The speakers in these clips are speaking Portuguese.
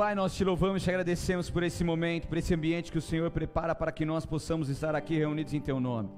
Pai, nós te louvamos e te agradecemos por esse momento, por esse ambiente que o Senhor prepara para que nós possamos estar aqui reunidos em Teu nome.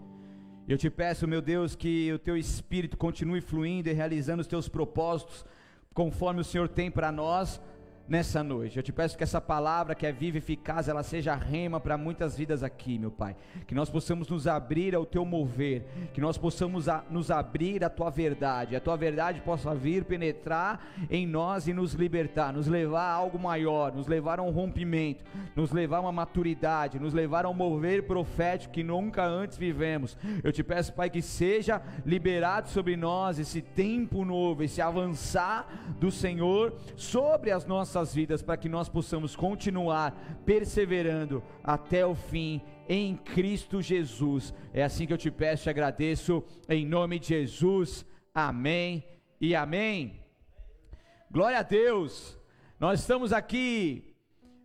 Eu te peço, meu Deus, que o Teu Espírito continue fluindo e realizando os Teus propósitos, conforme o Senhor tem para nós nessa noite. Eu te peço que essa palavra que é viva e eficaz, ela seja rema para muitas vidas aqui, meu Pai. Que nós possamos nos abrir ao teu mover, que nós possamos a, nos abrir à tua verdade, a tua verdade possa vir penetrar em nós e nos libertar, nos levar a algo maior, nos levar a um rompimento, nos levar a uma maturidade, nos levar a um mover profético que nunca antes vivemos. Eu te peço, Pai, que seja liberado sobre nós esse tempo novo, esse avançar do Senhor sobre as nossas nossas vidas para que nós possamos continuar perseverando até o fim em Cristo Jesus. É assim que eu te peço e agradeço em nome de Jesus. Amém e amém. Glória a Deus. Nós estamos aqui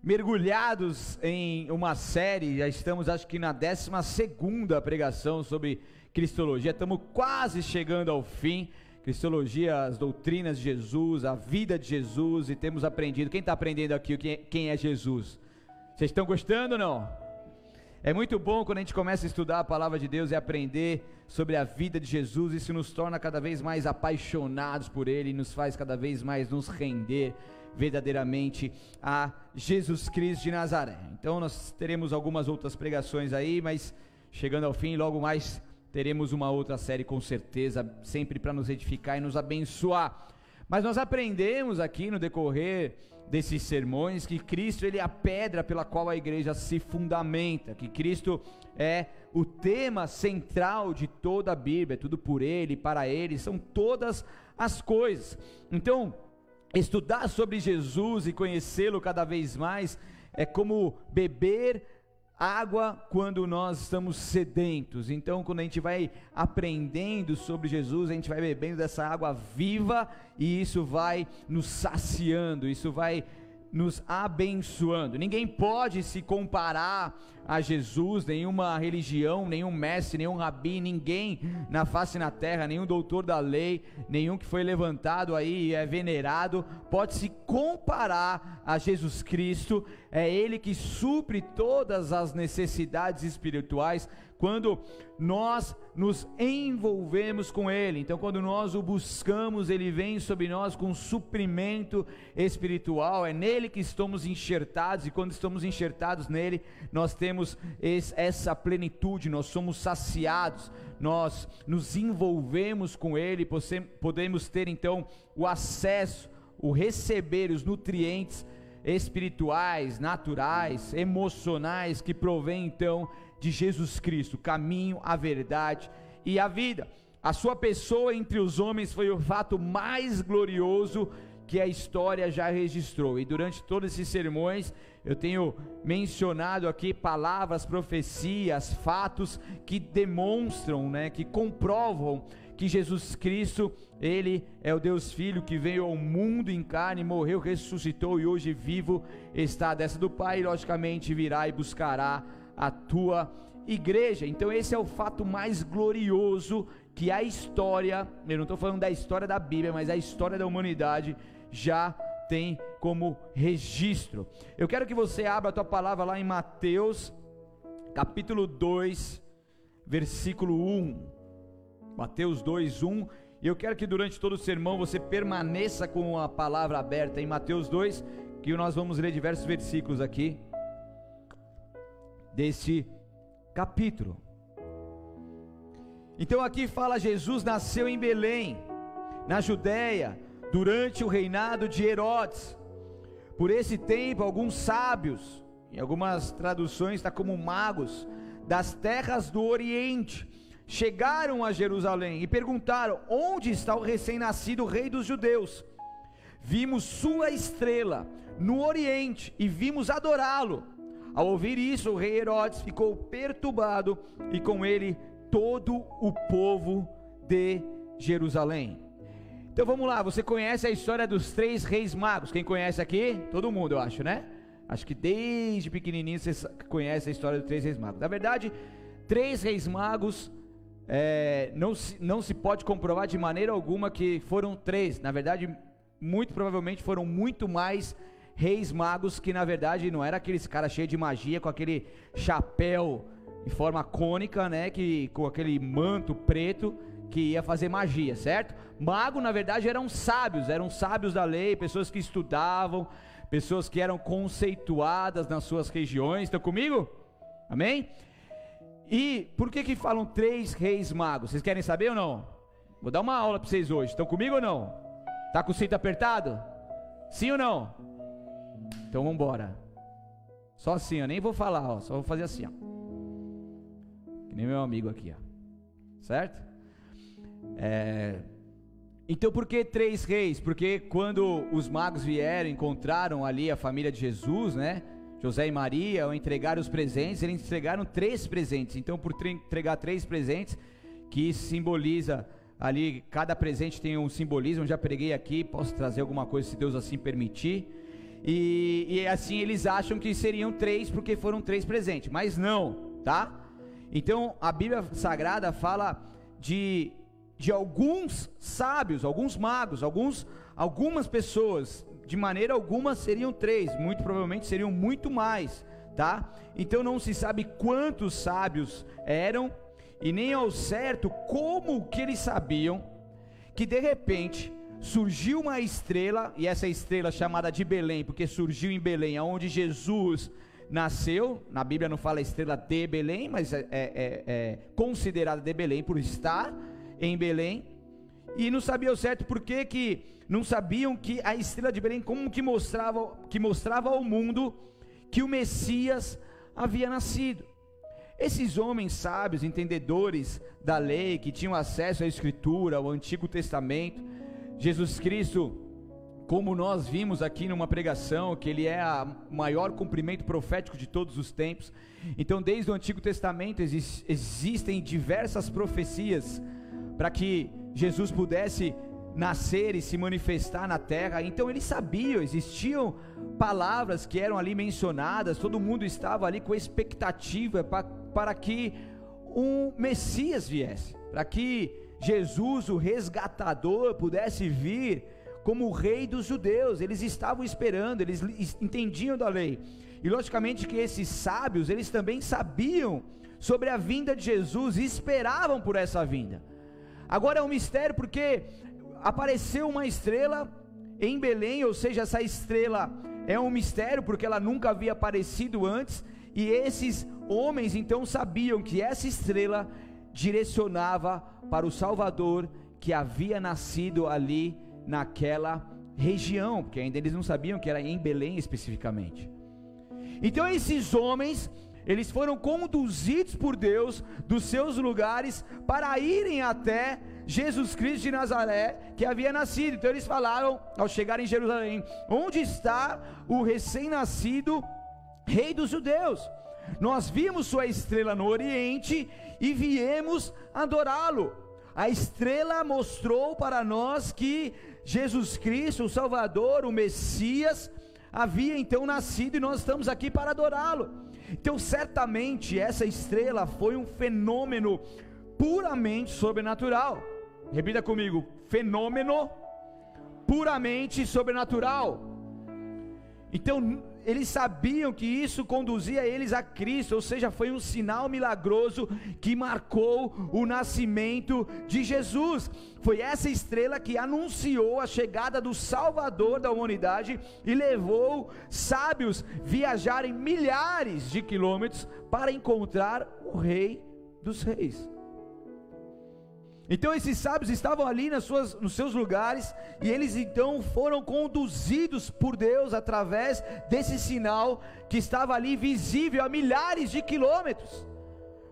mergulhados em uma série, já estamos acho que na 12 segunda pregação sobre Cristologia. Estamos quase chegando ao fim. Cristologia, as doutrinas de Jesus, a vida de Jesus, e temos aprendido. Quem está aprendendo aqui quem é Jesus? Vocês estão gostando ou não? É muito bom quando a gente começa a estudar a palavra de Deus e aprender sobre a vida de Jesus, isso nos torna cada vez mais apaixonados por Ele, e nos faz cada vez mais nos render verdadeiramente a Jesus Cristo de Nazaré. Então nós teremos algumas outras pregações aí, mas chegando ao fim, logo mais teremos uma outra série com certeza, sempre para nos edificar e nos abençoar. Mas nós aprendemos aqui no decorrer desses sermões que Cristo ele é a pedra pela qual a igreja se fundamenta, que Cristo é o tema central de toda a Bíblia, é tudo por ele, para ele, são todas as coisas. Então, estudar sobre Jesus e conhecê-lo cada vez mais é como beber água quando nós estamos sedentos. Então, quando a gente vai aprendendo sobre Jesus, a gente vai bebendo dessa água viva e isso vai nos saciando, isso vai nos abençoando. Ninguém pode se comparar a Jesus, nenhuma religião, nenhum mestre, nenhum rabi, ninguém na face na terra, nenhum doutor da lei, nenhum que foi levantado aí e é venerado, pode se comparar a Jesus Cristo. É Ele que supre todas as necessidades espirituais quando nós nos envolvemos com Ele. Então, quando nós o buscamos, Ele vem sobre nós com suprimento espiritual. É nele que estamos enxertados, e quando estamos enxertados nele, nós temos esse, essa plenitude, nós somos saciados, nós nos envolvemos com Ele, podemos ter então o acesso, o receber os nutrientes espirituais, naturais, emocionais que provém então de Jesus Cristo, caminho, a verdade e a vida. A sua pessoa entre os homens foi o fato mais glorioso que a história já registrou. E durante todos esses sermões, eu tenho mencionado aqui palavras, profecias, fatos que demonstram, né, que comprovam que Jesus Cristo, ele é o Deus Filho que veio ao mundo em carne, morreu, ressuscitou e hoje vivo está à destra do Pai, e logicamente virá e buscará a tua igreja. Então, esse é o fato mais glorioso que a história, eu não estou falando da história da Bíblia, mas a história da humanidade já tem como registro. Eu quero que você abra a tua palavra lá em Mateus, capítulo 2, versículo 1. Mateus 2, 1. E eu quero que durante todo o sermão você permaneça com a palavra aberta em Mateus 2, que nós vamos ler diversos versículos aqui deste capítulo. Então aqui fala: Jesus nasceu em Belém, na Judéia, durante o reinado de Herodes. Por esse tempo, alguns sábios, em algumas traduções está como magos, das terras do Oriente, chegaram a Jerusalém e perguntaram: Onde está o recém-nascido rei dos judeus? Vimos sua estrela no Oriente e vimos adorá-lo. Ao ouvir isso, o rei Herodes ficou perturbado e com ele todo o povo de Jerusalém. Então vamos lá, você conhece a história dos três reis magos? Quem conhece aqui? Todo mundo, eu acho, né? Acho que desde pequenininho você conhece a história dos três reis magos. Na verdade, três reis magos é, não, se, não se pode comprovar de maneira alguma que foram três. Na verdade, muito provavelmente foram muito mais reis magos que na verdade não era aqueles caras cheios de magia com aquele chapéu em forma cônica, né, que com aquele manto preto que ia fazer magia, certo? Mago na verdade eram sábios, eram sábios da lei, pessoas que estudavam, pessoas que eram conceituadas nas suas regiões. Estão comigo? Amém? E por que que falam três reis magos? Vocês querem saber ou não? Vou dar uma aula para vocês hoje. Estão comigo ou não? Tá com o cinto apertado? Sim ou não? Então vamos embora. Só assim, eu nem vou falar, ó, só vou fazer assim, ó. Que nem meu amigo aqui, ó. Certo? É... Então por que três reis? Porque quando os magos vieram, encontraram ali a família de Jesus, né? José e Maria, ao entregar os presentes, eles entregaram três presentes. Então, por entregar três presentes, que simboliza ali, cada presente tem um simbolismo. Eu já preguei aqui, posso trazer alguma coisa se Deus assim permitir. E, e assim eles acham que seriam três, porque foram três presentes, mas não, tá? Então a Bíblia Sagrada fala de, de alguns sábios, alguns magos, alguns, algumas pessoas de maneira alguma seriam três, muito provavelmente seriam muito mais, tá? Então não se sabe quantos sábios eram e nem ao certo como que eles sabiam que de repente surgiu uma estrela e essa estrela chamada de Belém, porque surgiu em Belém, aonde Jesus nasceu. Na Bíblia não fala estrela de Belém, mas é, é, é, é considerada de Belém por estar em Belém. E não sabia o certo porque que não sabiam que a estrela de Belém como que mostrava, que mostrava ao mundo que o Messias havia nascido. Esses homens sábios, entendedores da lei, que tinham acesso à Escritura, ao Antigo Testamento, Jesus Cristo, como nós vimos aqui numa pregação, que ele é o maior cumprimento profético de todos os tempos. Então, desde o Antigo Testamento existem diversas profecias para que Jesus pudesse nascer e se manifestar na terra. Então eles sabiam, existiam palavras que eram ali mencionadas, todo mundo estava ali com expectativa para, para que um Messias viesse, para que Jesus, o resgatador, pudesse vir como o rei dos judeus. Eles estavam esperando, eles entendiam da lei. E logicamente que esses sábios, eles também sabiam sobre a vinda de Jesus e esperavam por essa vinda. Agora é um mistério porque apareceu uma estrela em Belém, ou seja, essa estrela é um mistério porque ela nunca havia aparecido antes, e esses homens então sabiam que essa estrela direcionava para o Salvador que havia nascido ali naquela região, porque ainda eles não sabiam que era em Belém especificamente. Então esses homens, eles foram conduzidos por Deus dos seus lugares para irem até Jesus Cristo de Nazaré, que havia nascido. Então eles falaram, ao chegar em Jerusalém: Onde está o recém-nascido Rei dos Judeus? Nós vimos sua estrela no Oriente e viemos adorá-lo. A estrela mostrou para nós que Jesus Cristo, o Salvador, o Messias, havia então nascido e nós estamos aqui para adorá-lo. Então, certamente, essa estrela foi um fenômeno puramente sobrenatural. Repita comigo: fenômeno puramente sobrenatural. Então, eles sabiam que isso conduzia eles a Cristo, ou seja, foi um sinal milagroso que marcou o nascimento de Jesus. Foi essa estrela que anunciou a chegada do Salvador da humanidade e levou sábios viajarem milhares de quilômetros para encontrar o Rei dos Reis. Então esses sábios estavam ali nas suas, nos seus lugares e eles então foram conduzidos por Deus através desse sinal que estava ali visível a milhares de quilômetros,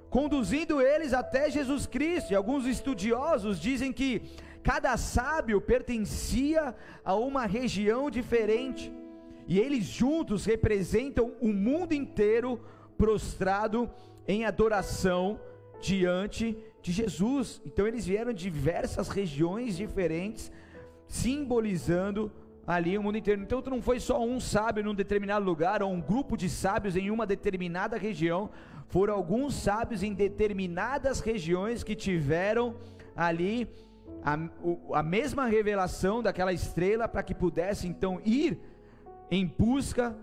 conduzindo eles até Jesus Cristo. E alguns estudiosos dizem que cada sábio pertencia a uma região diferente e eles juntos representam o mundo inteiro prostrado em adoração diante de de Jesus. Então eles vieram de diversas regiões diferentes, simbolizando ali o mundo inteiro. Então não foi só um sábio num determinado lugar, ou um grupo de sábios em uma determinada região, foram alguns sábios em determinadas regiões que tiveram ali a, a mesma revelação daquela estrela para que pudesse então ir em busca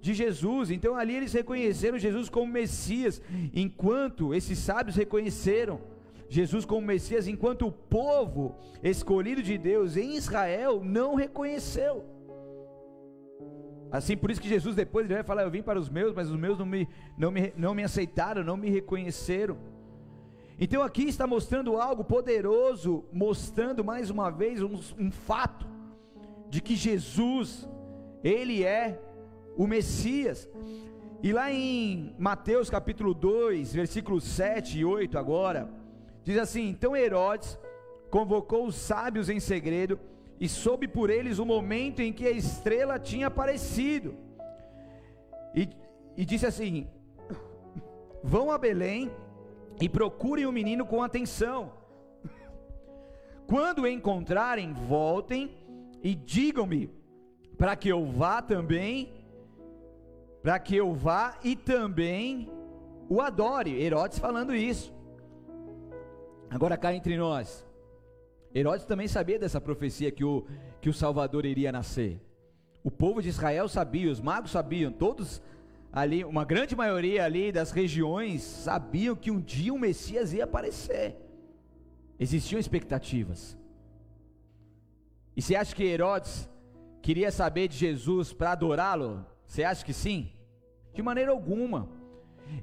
de Jesus. Então ali eles reconheceram Jesus como Messias, enquanto esses sábios reconheceram Jesus como Messias, enquanto o povo escolhido de Deus em Israel não reconheceu. Assim, por isso que Jesus depois ele vai falar: Eu vim para os meus, mas os meus não me, não me, não me aceitaram, não me reconheceram. Então aqui está mostrando algo poderoso, mostrando mais uma vez um, um fato de que Jesus, Ele é o Messias. E lá em Mateus capítulo 2, versículos 7 e 8 agora, diz assim: Então Herodes convocou os sábios em segredo e soube por eles o momento em que a estrela tinha aparecido. E, e disse assim: Vão a Belém e procurem o menino com atenção. Quando o encontrarem, voltem e digam-me, para que eu vá também, para que eu vá e também o adore. Herodes falando isso. Agora cá entre nós. Herodes também sabia dessa profecia que o, que o Salvador iria nascer. O povo de Israel sabia, os magos sabiam, todos ali, uma grande maioria ali das regiões sabiam que um dia o Messias ia aparecer. Existiam expectativas. E você acha que Herodes queria saber de Jesus para adorá-lo? Você acha que sim? De maneira alguma.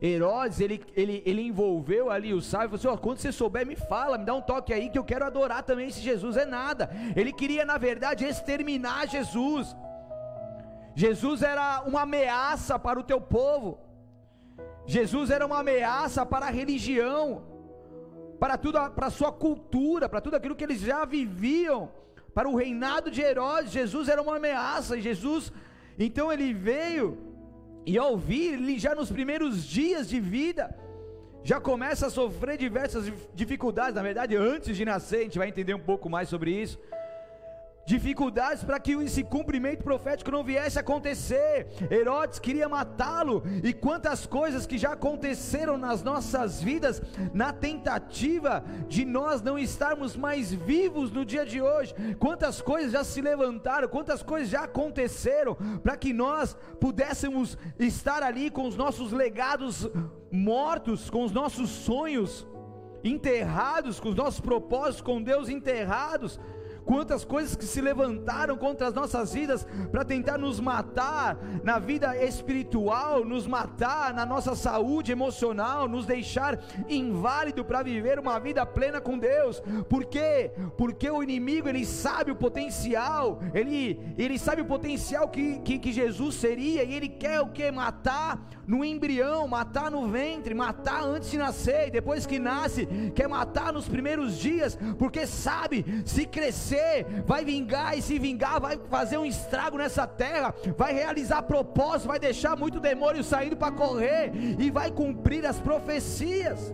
Herodes, ele, ele, ele envolveu ali o sábio falou assim: oh, quando você souber, me fala, me dá um toque aí que eu quero adorar também esse Jesus. É nada. Ele queria, na verdade, exterminar Jesus. Jesus era uma ameaça para o teu povo. Jesus era uma ameaça para a religião, para tudo, para a sua cultura, para tudo aquilo que eles já viviam, para o reinado de Herodes. Jesus era uma ameaça. Jesus, então ele veio e ao vir, ele já nos primeiros dias de vida, já começa a sofrer diversas dificuldades. Na verdade, antes de nascer, a gente vai entender um pouco mais sobre isso dificuldades para que esse cumprimento profético não viesse a acontecer. Herodes queria matá-lo, e quantas coisas que já aconteceram nas nossas vidas, na tentativa de nós não estarmos mais vivos no dia de hoje. Quantas coisas já se levantaram, quantas coisas já aconteceram para que nós pudéssemos estar ali com os nossos legados mortos, com os nossos sonhos enterrados, com os nossos propósitos com Deus enterrados quantas coisas que se levantaram contra as nossas vidas para tentar nos matar na vida espiritual, nos matar na nossa saúde emocional, nos deixar inválido para viver uma vida plena com Deus. Por quê? Porque o inimigo ele sabe o potencial, ele, ele sabe o potencial que, que, que Jesus seria e ele quer o que? Matar no embrião, matar no ventre, matar antes de nascer, e depois que nasce, quer matar nos primeiros dias, porque sabe, se crescer, vai vingar, e se vingar, vai fazer um estrago nessa terra, vai realizar propósito, vai deixar muito demônio saindo para correr, e vai cumprir as profecias.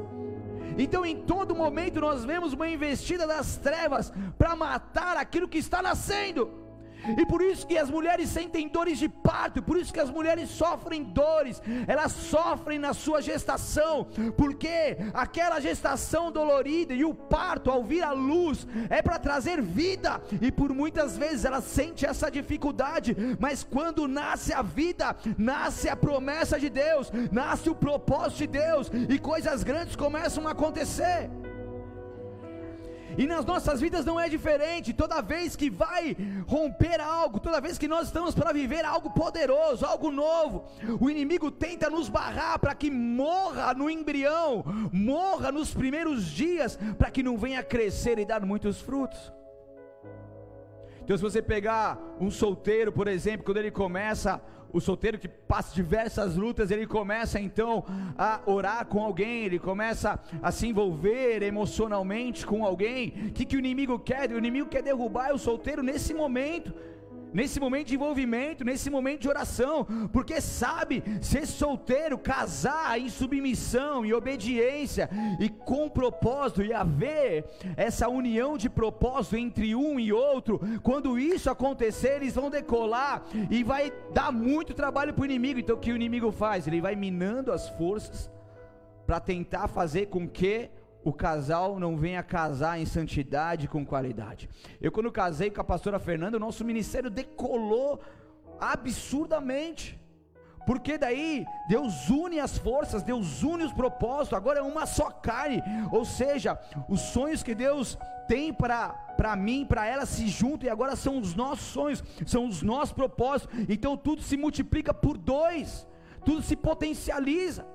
Então, em todo momento, nós vemos uma investida das trevas para matar aquilo que está nascendo. E por isso que as mulheres sentem dores de parto, por isso que as mulheres sofrem dores, elas sofrem na sua gestação, porque aquela gestação dolorida e o parto ao vir à luz é para trazer vida, e por muitas vezes ela sente essa dificuldade, mas quando nasce a vida, nasce a promessa de Deus, nasce o propósito de Deus, e coisas grandes começam a acontecer. E nas nossas vidas não é diferente. Toda vez que vai romper algo, toda vez que nós estamos para viver algo poderoso, algo novo, o inimigo tenta nos barrar para que morra no embrião, morra nos primeiros dias, para que não venha crescer e dar muitos frutos. Então, se você pegar um solteiro, por exemplo, quando ele começa o solteiro que passa diversas lutas, ele começa então a orar com alguém, ele começa a se envolver emocionalmente com alguém. O que, que o inimigo quer? O inimigo quer derrubar o solteiro nesse momento nesse momento de envolvimento, nesse momento de oração, porque sabe, ser solteiro, casar em submissão, em obediência e com propósito, e haver essa união de propósito entre um e outro, quando isso acontecer, eles vão decolar e vai dar muito trabalho para o inimigo. Então, o que o inimigo faz? Ele vai minando as forças para tentar fazer com que o casal não venha casar em santidade com qualidade. Eu quando casei com a pastora Fernanda, o nosso ministério decolou absurdamente. Porque daí Deus une as forças, Deus une os propósitos, agora é uma só carne. Ou seja, os sonhos que Deus tem para mim, para ela se juntam e agora são os nossos sonhos, são os nossos propósitos. Então tudo se multiplica por dois, tudo se potencializa.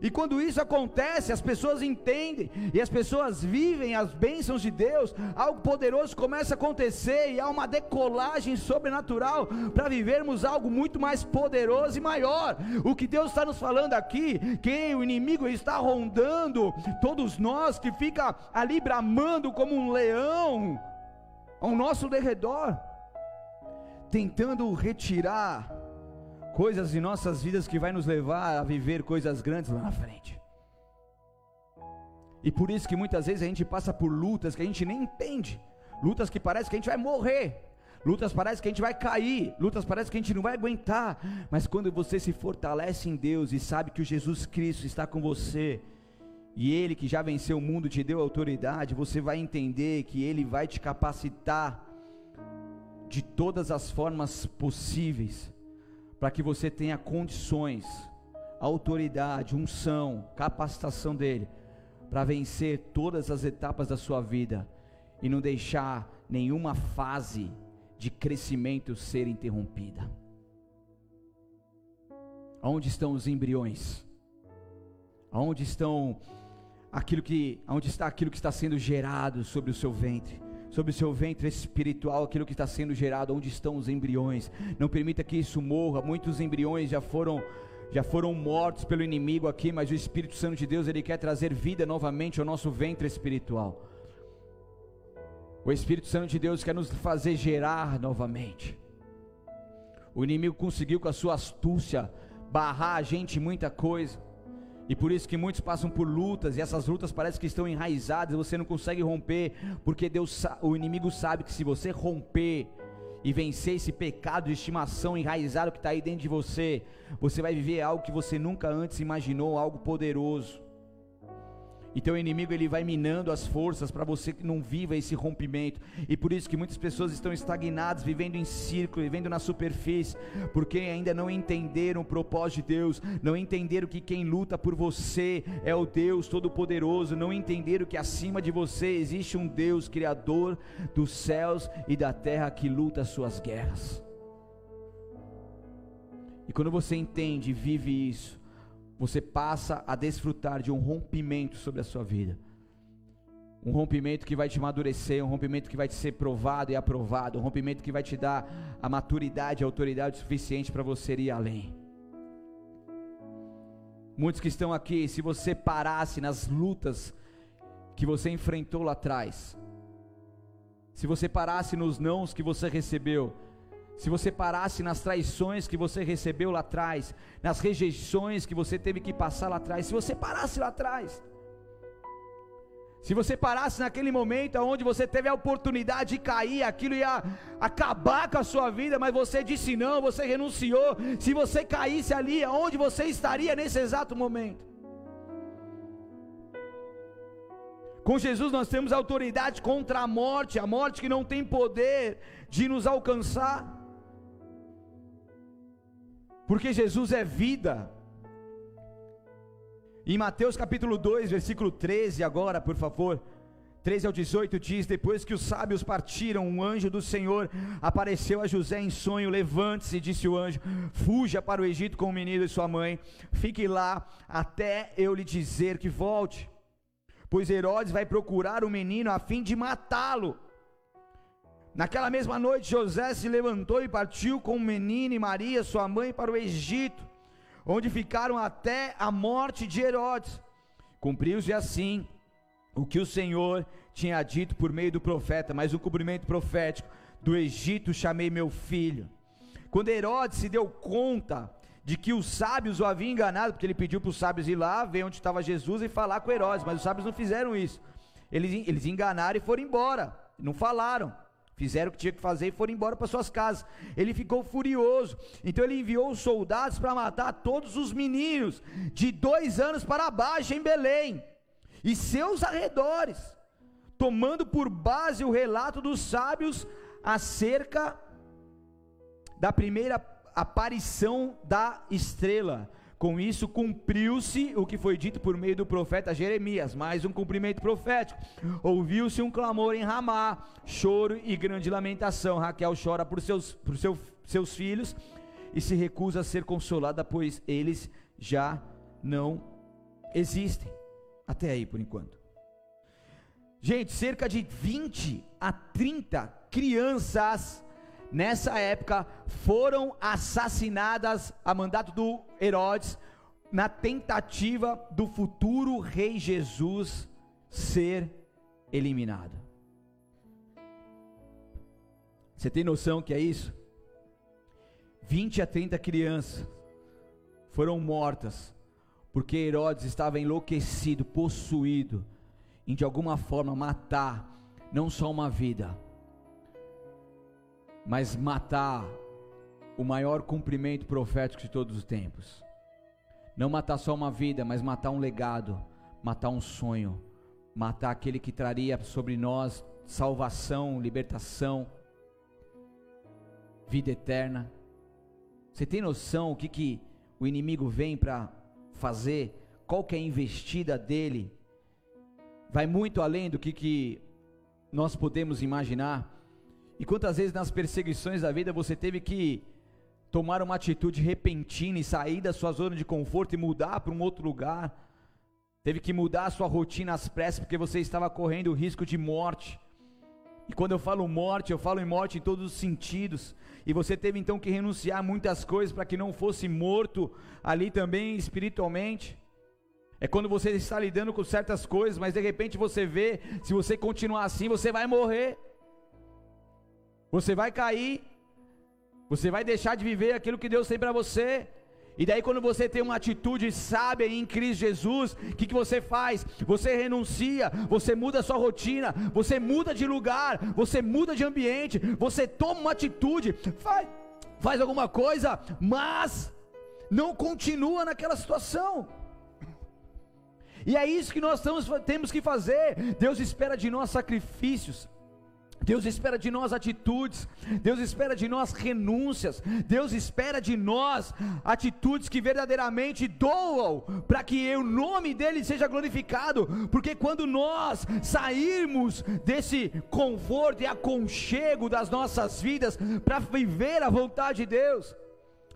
E quando isso acontece, as pessoas entendem e as pessoas vivem as bênçãos de Deus, algo poderoso começa a acontecer e há uma decolagem sobrenatural para vivermos algo muito mais poderoso e maior. O que Deus está nos falando aqui, que o inimigo está rondando todos nós, que fica ali bramando como um leão ao nosso derredor, tentando retirar coisas em nossas vidas que vai nos levar a viver coisas grandes lá na frente. E por isso que muitas vezes a gente passa por lutas que a gente nem entende, lutas que parece que a gente vai morrer, lutas parece que a gente vai cair, lutas parece que a gente não vai aguentar, mas quando você se fortalece em Deus e sabe que o Jesus Cristo está com você, e Ele que já venceu o mundo te deu autoridade, você vai entender que Ele vai te capacitar de todas as formas possíveis para que você tenha condições, autoridade, unção, capacitação dele, para vencer todas as etapas da sua vida e não deixar nenhuma fase de crescimento ser interrompida. Onde estão os embriões? Aonde estão aquilo que, onde está aquilo que está sendo gerado sobre o seu ventre? Sobre o seu ventre espiritual, aquilo que está sendo gerado, onde estão os embriões. Não permita que isso morra. Muitos embriões já foram já foram mortos pelo inimigo aqui, mas o Espírito Santo de Deus, ele quer trazer vida novamente ao nosso ventre espiritual. O Espírito Santo de Deus quer nos fazer gerar novamente. O inimigo conseguiu com a sua astúcia barrar a gente muita coisa. E por isso que muitos passam por lutas e essas lutas parecem que estão enraizadas, você não consegue romper, porque Deus, o inimigo sabe que se você romper e vencer esse pecado de estimação enraizado que está aí dentro de você, você vai viver algo que você nunca antes imaginou, algo poderoso. Então o inimigo ele vai minando as forças para você que não viva esse rompimento. E por isso que muitas pessoas estão estagnadas, vivendo em círculo, vivendo na superfície, porque ainda não entenderam o propósito de Deus, não entenderam que quem luta por você é o Deus todo-poderoso, não entenderam que acima de você existe um Deus criador dos céus e da terra que luta as suas guerras. E quando você entende e vive isso, você passa a desfrutar de um rompimento sobre a sua vida. Um rompimento que vai te amadurecer, um rompimento que vai te ser provado e aprovado, um rompimento que vai te dar a maturidade, a autoridade suficiente para você ir além. Muitos que estão aqui, se você parasse nas lutas que você enfrentou lá atrás, se você parasse nos nãos que você recebeu, se você parasse nas traições que você recebeu lá atrás, nas rejeições que você teve que passar lá atrás, se você parasse lá atrás, se você parasse naquele momento onde você teve a oportunidade de cair, aquilo ia acabar com a sua vida, mas você disse não, você renunciou. Se você caísse ali, aonde você estaria nesse exato momento? Com Jesus nós temos autoridade contra a morte, a morte que não tem poder de nos alcançar porque Jesus é vida. Em Mateus capítulo 2, versículo 13, agora, por favor. 13 ao 18 diz: Depois que os sábios partiram, um anjo do Senhor apareceu a José em sonho. Levante-se, disse o anjo, fuja para o Egito com o menino e sua mãe. Fique lá até eu lhe dizer que volte. Pois Herodes vai procurar o menino a fim de matá-lo. Naquela mesma noite, José se levantou e partiu com o menino e Maria, sua mãe, para o Egito, onde ficaram até a morte de Herodes. Cumpriu-se assim o que o Senhor tinha dito por meio do profeta, mas o cumprimento profético: do Egito chamei meu filho. Quando Herodes se deu conta de que os sábios o haviam enganado, porque ele pediu para os sábios ir lá, ver onde estava Jesus e falar com Herodes, mas os sábios não fizeram isso. Eles, eles enganaram e foram embora, não falaram. Fizeram o que tinha que fazer e foram embora para suas casas. Ele ficou furioso. Então ele enviou os soldados para matar todos os meninos de dois anos para baixo em Belém e seus arredores, tomando por base o relato dos sábios acerca da primeira aparição da estrela. Com isso cumpriu-se o que foi dito por meio do profeta Jeremias, mais um cumprimento profético. Ouviu-se um clamor em Ramá, choro e grande lamentação. Raquel chora por seus, por seu, seus filhos e se recusa a ser consolada, pois eles já não existem. Até aí por enquanto. Gente, cerca de 20 a 30 crianças nessa época foram assassinadas a mandato do Herodes na tentativa do futuro rei Jesus ser eliminado. Você tem noção que é isso? 20 a 30 crianças foram mortas porque Herodes estava enlouquecido, possuído em de alguma forma matar não só uma vida, mas matar o maior cumprimento profético de todos os tempos. Não matar só uma vida, mas matar um legado, matar um sonho, matar aquele que traria sobre nós salvação, libertação, vida eterna. Você tem noção o que, que o inimigo vem para fazer? Qual que é a investida dele? Vai muito além do que, que nós podemos imaginar. E quantas vezes nas perseguições da vida você teve que tomar uma atitude repentina e sair da sua zona de conforto e mudar para um outro lugar? Teve que mudar a sua rotina às pressas porque você estava correndo o risco de morte. E quando eu falo morte, eu falo em morte em todos os sentidos. E você teve então que renunciar a muitas coisas para que não fosse morto ali também espiritualmente. É quando você está lidando com certas coisas, mas de repente você vê, se você continuar assim, você vai morrer. Você vai cair. Você vai deixar de viver aquilo que Deus tem para você. E daí, quando você tem uma atitude sábia em Cristo Jesus, o que, que você faz? Você renuncia, você muda a sua rotina, você muda de lugar, você muda de ambiente, você toma uma atitude, faz, faz alguma coisa, mas não continua naquela situação. E é isso que nós temos que fazer. Deus espera de nós sacrifícios. Deus espera de nós atitudes, Deus espera de nós renúncias, Deus espera de nós atitudes que verdadeiramente doam para que o nome dele seja glorificado, porque quando nós sairmos desse conforto e aconchego das nossas vidas para viver a vontade de Deus,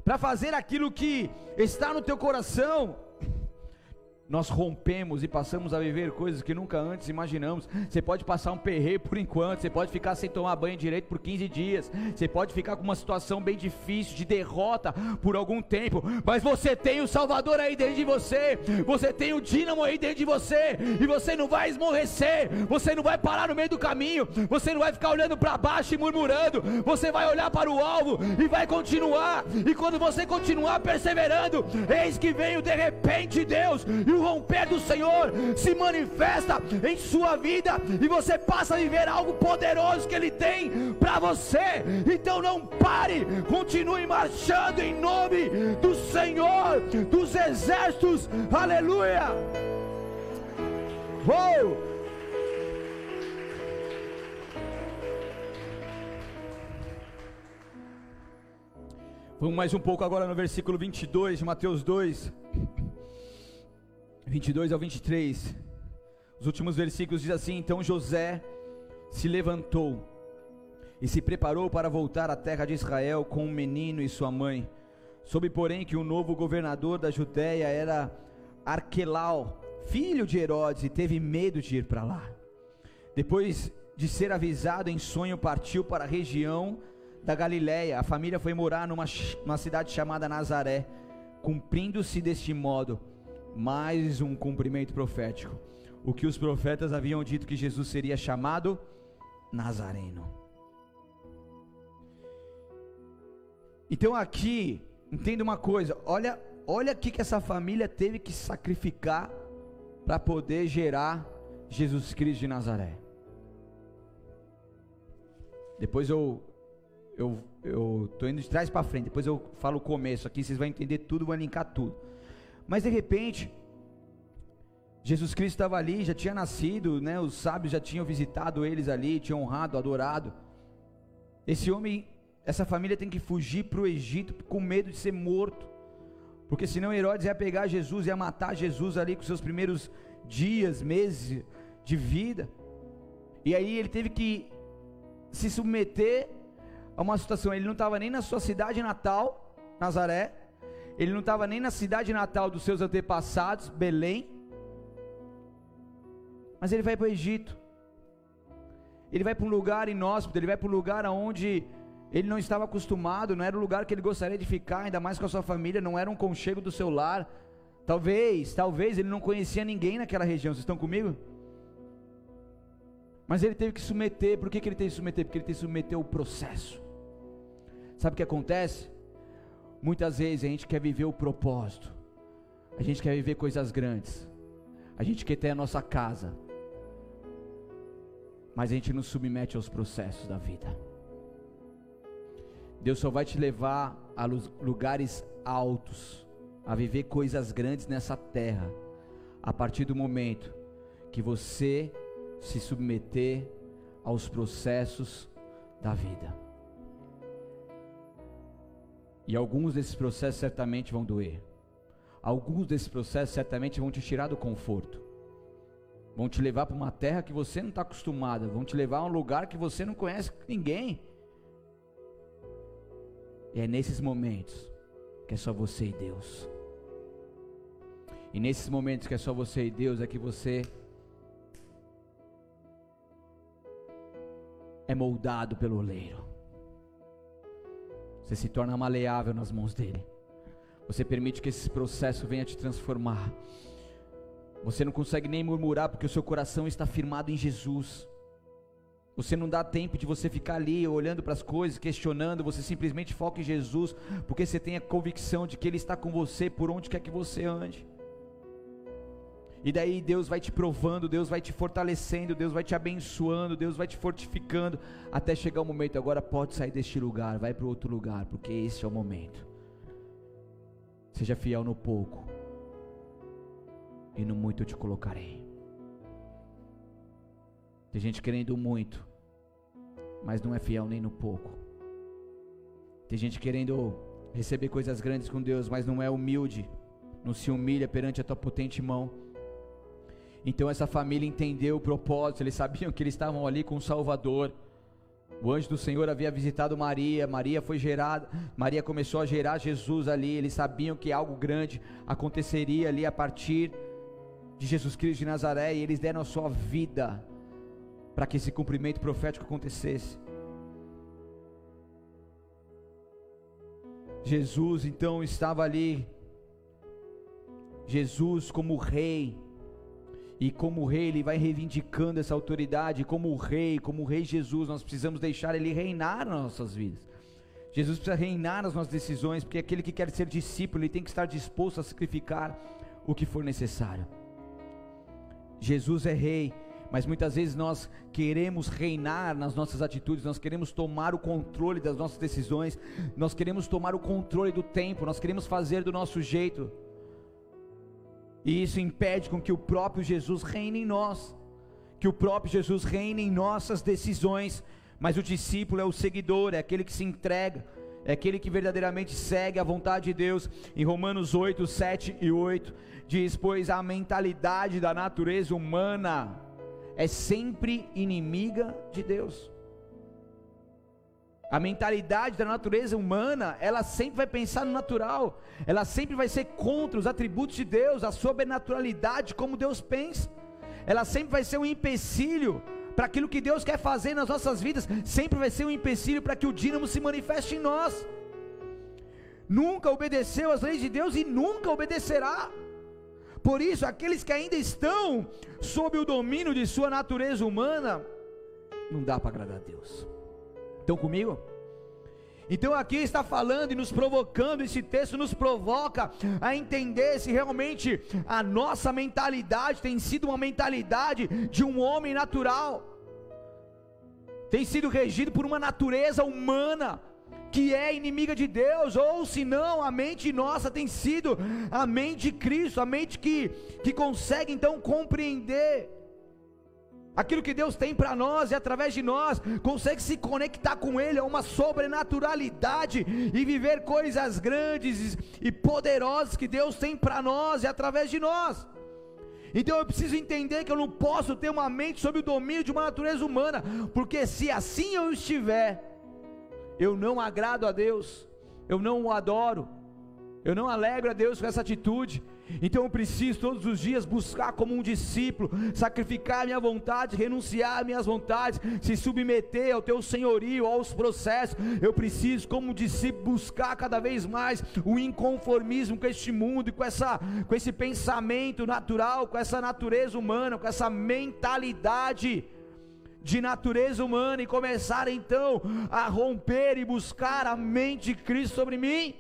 para fazer aquilo que está no teu coração, nós rompemos e passamos a viver coisas que nunca antes imaginamos. Você pode passar um perreio por enquanto, você pode ficar sem tomar banho direito por 15 dias, você pode ficar com uma situação bem difícil, de derrota por algum tempo, mas você tem o Salvador aí dentro de você, você tem o dínamo aí dentro de você, e você não vai esmorrecer, você não vai parar no meio do caminho, você não vai ficar olhando para baixo e murmurando, você vai olhar para o alvo e vai continuar, e quando você continuar perseverando, eis que vem o de repente Deus, e o romper do Senhor se manifesta em sua vida e você passa a viver algo poderoso que Ele tem para você. Então não pare, continue marchando em nome do Senhor dos exércitos. Aleluia! Oh! Vamos mais um pouco agora no versículo 22 de Mateus 2. 22 ao 23. Os últimos versículos diz assim: Então José se levantou e se preparou para voltar à terra de Israel com o um menino e sua mãe. Soube, porém, que o novo governador da Judéia era Arquelau, filho de Herodes, e teve medo de ir para lá. Depois de ser avisado em sonho, partiu para a região da Galiléia. A família foi morar numa, numa cidade chamada Nazaré. Cumprindo-se deste modo mais um cumprimento profético. O que os profetas haviam dito que Jesus seria chamado Nazareno. Então aqui, entenda uma coisa, olha, olha o que essa família teve que sacrificar para poder gerar Jesus Cristo de Nazaré. Depois eu eu eu tô indo de trás para frente, depois eu falo o começo aqui, vocês vão entender tudo, vão linkar tudo. Mas de repente, Jesus Cristo estava ali, já tinha nascido, né? Os sábios já tinham visitado eles ali, tinham honrado, adorado. Esse homem essa família tem que fugir para o Egito com medo de ser morto. Porque senão Herodes ia pegar Jesus, ia matar Jesus ali com seus primeiros dias, meses de vida. E aí ele teve que se submeter a uma situação. Ele não estava nem na sua cidade natal, Nazaré. Ele não estava nem na cidade natal dos seus antepassados, Belém. Mas ele vai para o Egito. Ele vai para um lugar inóspito, ele vai para um lugar onde ele não estava acostumado, não era o lugar que ele gostaria de ficar, ainda mais com a sua família, não era um conchego do seu lar. Talvez, talvez ele não conhecia ninguém naquela região. Vocês estão comigo? Mas ele teve que submeter. Por que, que ele teve que submeter? Porque ele teve que submeter o processo. Sabe o que acontece? Muitas vezes a gente quer viver o propósito. A gente quer viver coisas grandes. A gente quer ter a nossa casa. Mas a gente não submete aos processos da vida. Deus só vai te levar a lugares altos, a viver coisas grandes nessa terra, a partir do momento que você se submeter aos processos da vida. E alguns desses processos certamente vão doer. Alguns desses processos certamente vão te tirar do conforto. Vão te levar para uma terra que você não está acostumada. Vão te levar a um lugar que você não conhece ninguém. E é nesses momentos que é só você e Deus. E nesses momentos que é só você e Deus é que você é moldado pelo oleiro. Você se torna maleável nas mãos dele. Você permite que esse processo venha te transformar. Você não consegue nem murmurar porque o seu coração está firmado em Jesus. Você não dá tempo de você ficar ali olhando para as coisas, questionando, você simplesmente foca em Jesus, porque você tem a convicção de que Ele está com você por onde quer que você ande. E daí Deus vai te provando, Deus vai te fortalecendo, Deus vai te abençoando, Deus vai te fortificando, até chegar o momento, agora pode sair deste lugar, vai para outro lugar, porque esse é o momento. Seja fiel no pouco, e no muito eu te colocarei. Tem gente querendo muito, mas não é fiel nem no pouco. Tem gente querendo receber coisas grandes com Deus, mas não é humilde, não se humilha perante a tua potente mão. Então essa família entendeu o propósito, eles sabiam que eles estavam ali com o Salvador. O anjo do Senhor havia visitado Maria, Maria foi gerada, Maria começou a gerar Jesus ali, eles sabiam que algo grande aconteceria ali a partir de Jesus Cristo de Nazaré, e eles deram a sua vida para que esse cumprimento profético acontecesse. Jesus então estava ali, Jesus como rei, e como rei ele vai reivindicando essa autoridade, como rei, como rei Jesus, nós precisamos deixar ele reinar nas nossas vidas. Jesus precisa reinar nas nossas decisões, porque aquele que quer ser discípulo, ele tem que estar disposto a sacrificar o que for necessário. Jesus é rei, mas muitas vezes nós queremos reinar nas nossas atitudes, nós queremos tomar o controle das nossas decisões, nós queremos tomar o controle do tempo, nós queremos fazer do nosso jeito, e isso impede com que o próprio Jesus reine em nós, que o próprio Jesus reine em nossas decisões, mas o discípulo é o seguidor, é aquele que se entrega, é aquele que verdadeiramente segue a vontade de Deus. Em Romanos 8, 7 e 8, diz: Pois a mentalidade da natureza humana é sempre inimiga de Deus. A mentalidade da natureza humana, ela sempre vai pensar no natural, ela sempre vai ser contra os atributos de Deus, a sobrenaturalidade, como Deus pensa, ela sempre vai ser um empecilho para aquilo que Deus quer fazer nas nossas vidas, sempre vai ser um empecilho para que o dínamo se manifeste em nós. Nunca obedeceu às leis de Deus e nunca obedecerá. Por isso, aqueles que ainda estão sob o domínio de sua natureza humana, não dá para agradar a Deus. Estão comigo? Então aqui está falando e nos provocando, esse texto nos provoca a entender se realmente a nossa mentalidade tem sido uma mentalidade de um homem natural, tem sido regido por uma natureza humana, que é inimiga de Deus, ou se não, a mente nossa tem sido a mente de Cristo, a mente que, que consegue então compreender Aquilo que Deus tem para nós e através de nós consegue se conectar com Ele a uma sobrenaturalidade e viver coisas grandes e poderosas que Deus tem para nós e através de nós. Então eu preciso entender que eu não posso ter uma mente sob o domínio de uma natureza humana, porque se assim eu estiver, eu não agrado a Deus, eu não o adoro, eu não alegro a Deus com essa atitude, então eu preciso todos os dias buscar como um discípulo, sacrificar minha vontade, renunciar minhas vontades, se submeter ao teu senhorio, aos processos. Eu preciso, como discípulo, buscar cada vez mais o inconformismo com este mundo e com, essa, com esse pensamento natural, com essa natureza humana, com essa mentalidade de natureza humana e começar então a romper e buscar a mente de Cristo sobre mim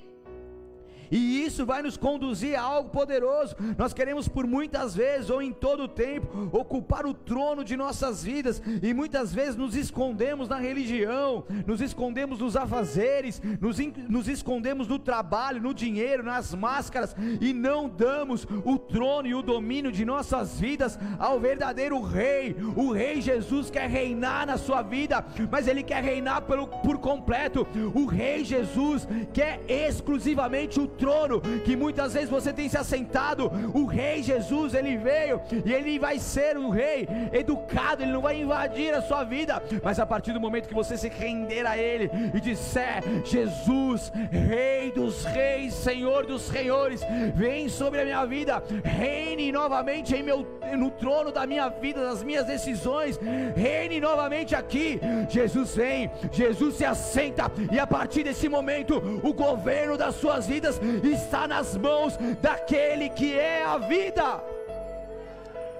e isso vai nos conduzir a algo poderoso. Nós queremos por muitas vezes ou em todo o tempo ocupar o trono de nossas vidas e muitas vezes nos escondemos na religião, nos escondemos nos afazeres, nos, nos escondemos no trabalho, no dinheiro, nas máscaras e não damos o trono e o domínio de nossas vidas ao verdadeiro Rei. O Rei Jesus quer reinar na sua vida, mas ele quer reinar pelo, por completo. O Rei Jesus quer exclusivamente o trono que muitas vezes você tem se assentado. O rei Jesus, ele veio e ele vai ser um rei educado, ele não vai invadir a sua vida, mas a partir do momento que você se render a ele e disser: Jesus, Rei dos reis, Senhor dos senhores, vem sobre a minha vida, reine novamente em meu no trono da minha vida, das minhas decisões, reine novamente aqui. Jesus vem, Jesus se assenta e a partir desse momento o governo das suas vidas está nas mãos daquele que é a vida.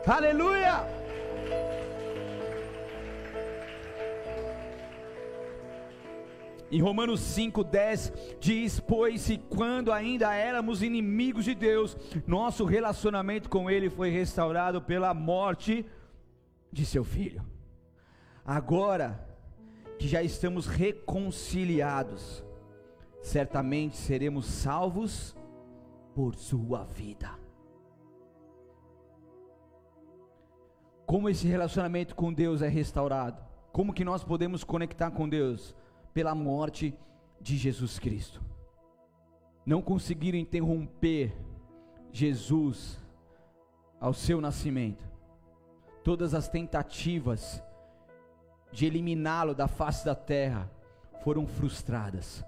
Aleluia! Em Romanos 5,10 diz: Pois se quando ainda éramos inimigos de Deus, nosso relacionamento com Ele foi restaurado pela morte de seu filho. Agora que já estamos reconciliados, certamente seremos salvos por sua vida. Como esse relacionamento com Deus é restaurado? Como que nós podemos conectar com Deus? Pela morte de Jesus Cristo. Não conseguiram interromper Jesus ao seu nascimento. Todas as tentativas de eliminá-lo da face da terra foram frustradas.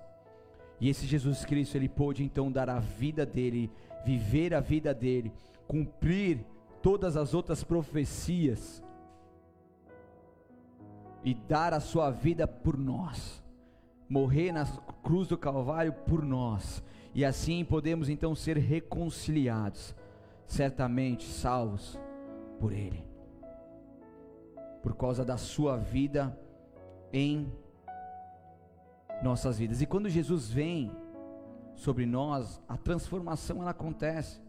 E esse Jesus Cristo, ele pôde então dar a vida dele, viver a vida dele, cumprir todas as outras profecias e dar a sua vida por nós, morrer na cruz do Calvário por nós, e assim podemos então ser reconciliados, certamente salvos por Ele, por causa da sua vida em nossas vidas. E quando Jesus vem sobre nós, a transformação ela acontece.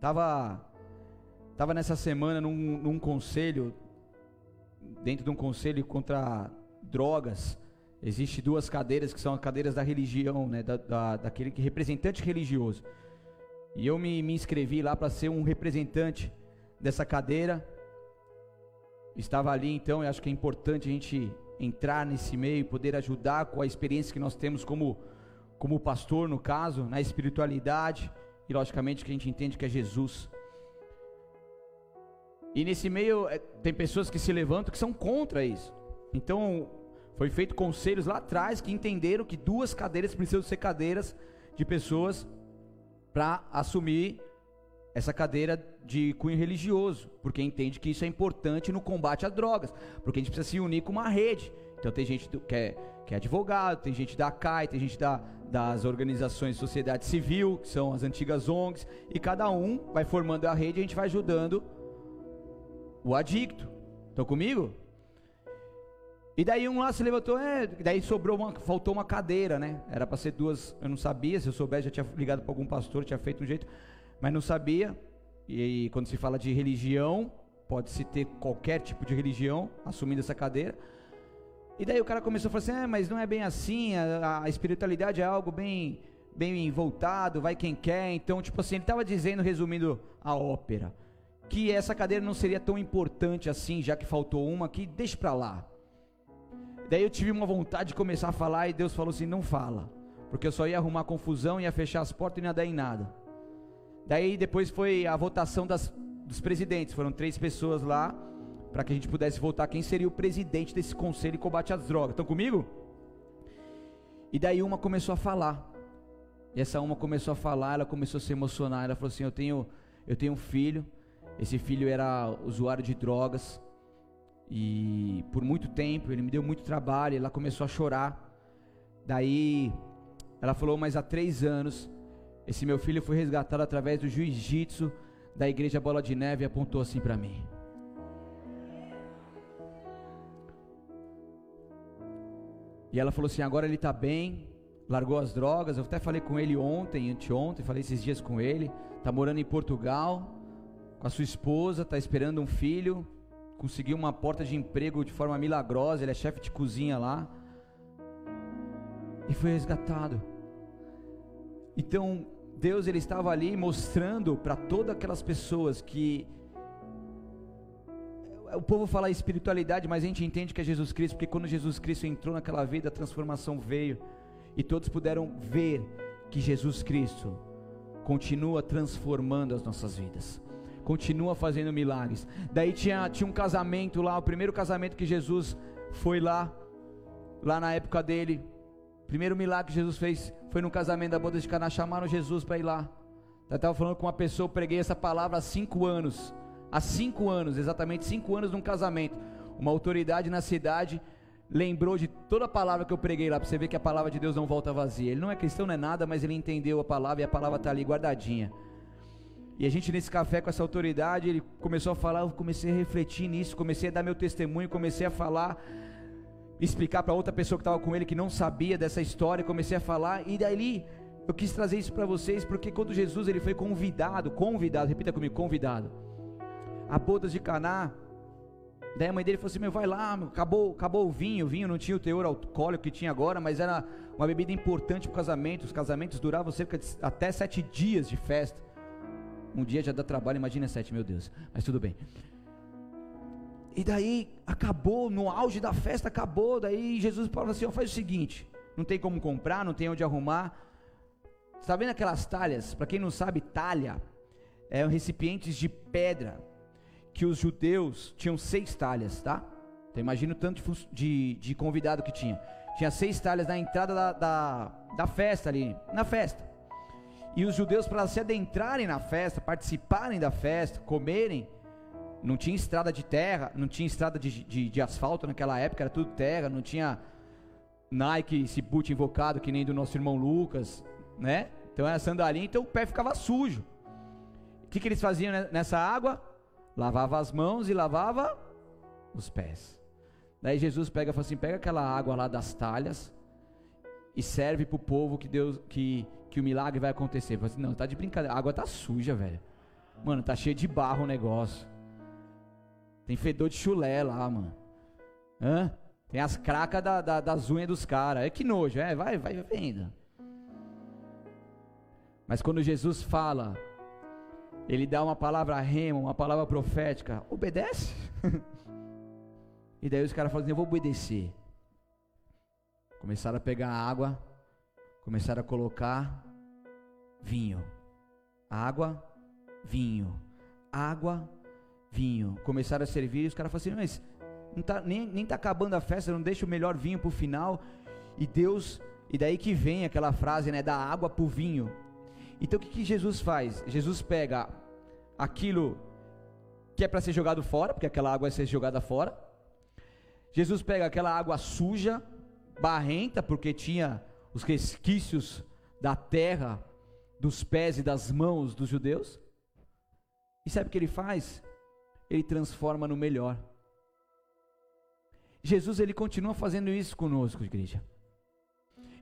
Tava tava nessa semana num, num conselho dentro de um conselho contra drogas. Existe duas cadeiras que são as cadeiras da religião, né, da, da daquele que representante religioso. E eu me, me inscrevi lá para ser um representante dessa cadeira. Estava ali, então, eu acho que é importante a gente entrar nesse meio, poder ajudar com a experiência que nós temos como, como pastor, no caso, na espiritualidade, e logicamente que a gente entende que é Jesus. E nesse meio é, tem pessoas que se levantam que são contra isso. Então, foi feito conselhos lá atrás que entenderam que duas cadeiras precisam ser cadeiras de pessoas para assumir essa cadeira de cunho religioso, porque entende que isso é importante no combate às drogas, porque a gente precisa se unir com uma rede. Então tem gente que é, que é advogado, tem gente da CAI, tem gente da, das organizações de sociedade civil, que são as antigas ONGs, e cada um vai formando a rede e a gente vai ajudando o adicto. Estão comigo? E daí um lá se levantou, é, daí sobrou uma, faltou uma cadeira, né? Era para ser duas, eu não sabia, se eu soubesse já tinha ligado para algum pastor, tinha feito um jeito mas não sabia. E quando se fala de religião, pode-se ter qualquer tipo de religião assumindo essa cadeira. E daí o cara começou a falar assim: é, mas não é bem assim, a, a, espiritualidade é algo bem, bem voltado, vai quem quer. Então, tipo assim, ele estava dizendo, resumindo a ópera, que essa cadeira não seria tão importante assim, já que faltou uma, que deixa para lá. Daí eu tive uma vontade de começar a falar e Deus falou assim: não fala, porque eu só ia arrumar confusão, ia fechar as portas e não ia dar em nada. Daí depois foi a votação das, dos presidentes, foram três pessoas lá, para que a gente pudesse votar quem seria o presidente desse conselho de combate às drogas. Estão comigo? E daí uma começou a falar. E essa uma começou a falar, ela começou a se emocionar. Ela falou assim: Eu tenho, eu tenho um filho. Esse filho era usuário de drogas. E por muito tempo, ele me deu muito trabalho. Ela começou a chorar. Daí ela falou: Mas há três anos, esse meu filho foi resgatado através do jiu-jitsu da igreja Bola de Neve e apontou assim para mim. E ela falou assim: agora ele está bem, largou as drogas. Eu até falei com ele ontem, anteontem, falei esses dias com ele. Está morando em Portugal, com a sua esposa, está esperando um filho. Conseguiu uma porta de emprego de forma milagrosa. Ele é chefe de cozinha lá. E foi resgatado. Então, Deus ele estava ali mostrando para todas aquelas pessoas que o povo fala espiritualidade, mas a gente entende que é Jesus Cristo, porque quando Jesus Cristo entrou naquela vida, a transformação veio e todos puderam ver que Jesus Cristo continua transformando as nossas vidas, continua fazendo milagres. Daí tinha, tinha um casamento lá, o primeiro casamento que Jesus foi lá, lá na época dele. Primeiro milagre que Jesus fez foi no casamento da boda de Caná, chamaram Jesus para ir lá. Eu estava falando com uma pessoa, preguei essa palavra há cinco anos há cinco anos, exatamente cinco anos de um casamento, uma autoridade na cidade lembrou de toda a palavra que eu preguei lá, para você ver que a palavra de Deus não volta vazia. Ele não é cristão, não é nada, mas ele entendeu a palavra e a palavra está ali guardadinha. E a gente nesse café com essa autoridade, ele começou a falar, eu comecei a refletir nisso, comecei a dar meu testemunho, comecei a falar, explicar para outra pessoa que estava com ele que não sabia dessa história, comecei a falar, e daí eu quis trazer isso para vocês, porque quando Jesus ele foi convidado, convidado, repita comigo, convidado a bodas de Caná. Daí a mãe dele falou assim: Meu, vai lá, meu, acabou, acabou o vinho. O vinho não tinha o teor alcoólico que tinha agora, mas era uma bebida importante para o casamento. Os casamentos duravam cerca de até sete dias de festa. Um dia já dá trabalho, imagina sete, meu Deus. Mas tudo bem. E daí acabou, no auge da festa acabou. Daí Jesus falou assim: ó, faz o seguinte: não tem como comprar, não tem onde arrumar. Está vendo aquelas talhas? Para quem não sabe, talha é um recipientes de pedra que os judeus tinham seis talhas, tá? Então imagina o tanto de, de, convidado que tinha. Tinha seis talhas na entrada da, da, da festa ali, na festa. E os judeus, para se adentrarem na festa, participarem da festa, comerem, não tinha estrada de terra, não tinha estrada de, de, de asfalto naquela época, era tudo terra, não tinha Nike, esse boot invocado que nem do nosso irmão Lucas, né? Então era sandalinha, então o pé ficava sujo. O que, que eles faziam nessa água? lavava as mãos e lavava os pés. Daí Jesus pega e fala assim: pega aquela água lá das talhas e serve para o povo que Deus que, que o milagre vai acontecer. Fala assim, não, tá de brincadeira, a água tá suja, velho. Mano, tá cheio de barro o negócio. Tem fedor de chulé lá, mano. Hã? Tem as cracas da, da, das unhas dos caras. É que nojo, é, vai, vai vendo. Mas quando Jesus fala, ele dá uma palavra rema, uma palavra profética, obedece. e daí os caras falam assim: Eu vou obedecer. Começaram a pegar água, começaram a colocar vinho, água, vinho, água, vinho. Começaram a servir, e os caras falaram assim: Mas não tá, nem, nem tá acabando a festa, não deixa o melhor vinho para o final. E Deus, e daí que vem aquela frase, né, da água para o vinho. Então o que, que Jesus faz? Jesus pega aquilo que é para ser jogado fora, porque aquela água vai ser jogada fora. Jesus pega aquela água suja, barrenta, porque tinha os resquícios da terra, dos pés e das mãos dos judeus. E sabe o que ele faz? Ele transforma no melhor. Jesus ele continua fazendo isso conosco, igreja.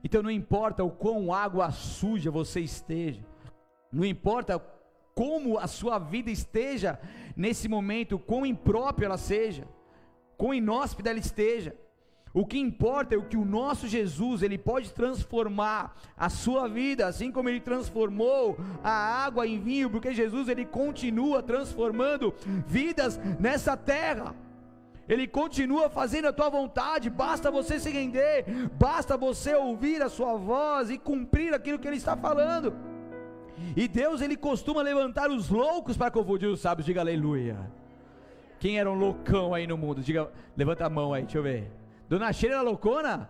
Então não importa o quão água suja você esteja, não importa como a sua vida esteja nesse momento, quão impróprio ela seja, quão inóspita ela esteja. O que importa é o que o nosso Jesus, ele pode transformar a sua vida, assim como ele transformou a água em vinho, porque Jesus ele continua transformando vidas nessa terra. Ele continua fazendo a tua vontade, basta você se render, basta você ouvir a sua voz e cumprir aquilo que ele está falando. E Deus ele costuma levantar os loucos para confundir os sábios, diga aleluia. Quem era um loucão aí no mundo? Diga, levanta a mão aí, deixa eu ver. Dona Sheila loucona?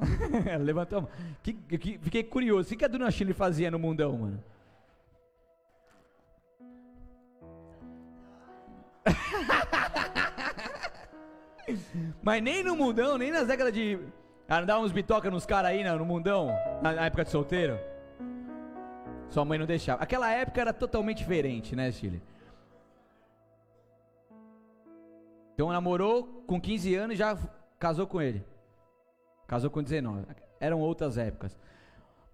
Levantou a mão. Que, que, fiquei curioso. O que, que a Dona Sheila fazia no mundão, mano? Mas nem no mundão, nem nas décadas de. Andar uns bitoca nos caras aí no mundão, na época de solteiro. Sua mãe não deixava. Aquela época era totalmente diferente, né, Chile? Então namorou com 15 anos e já casou com ele. Casou com 19. Eram outras épocas.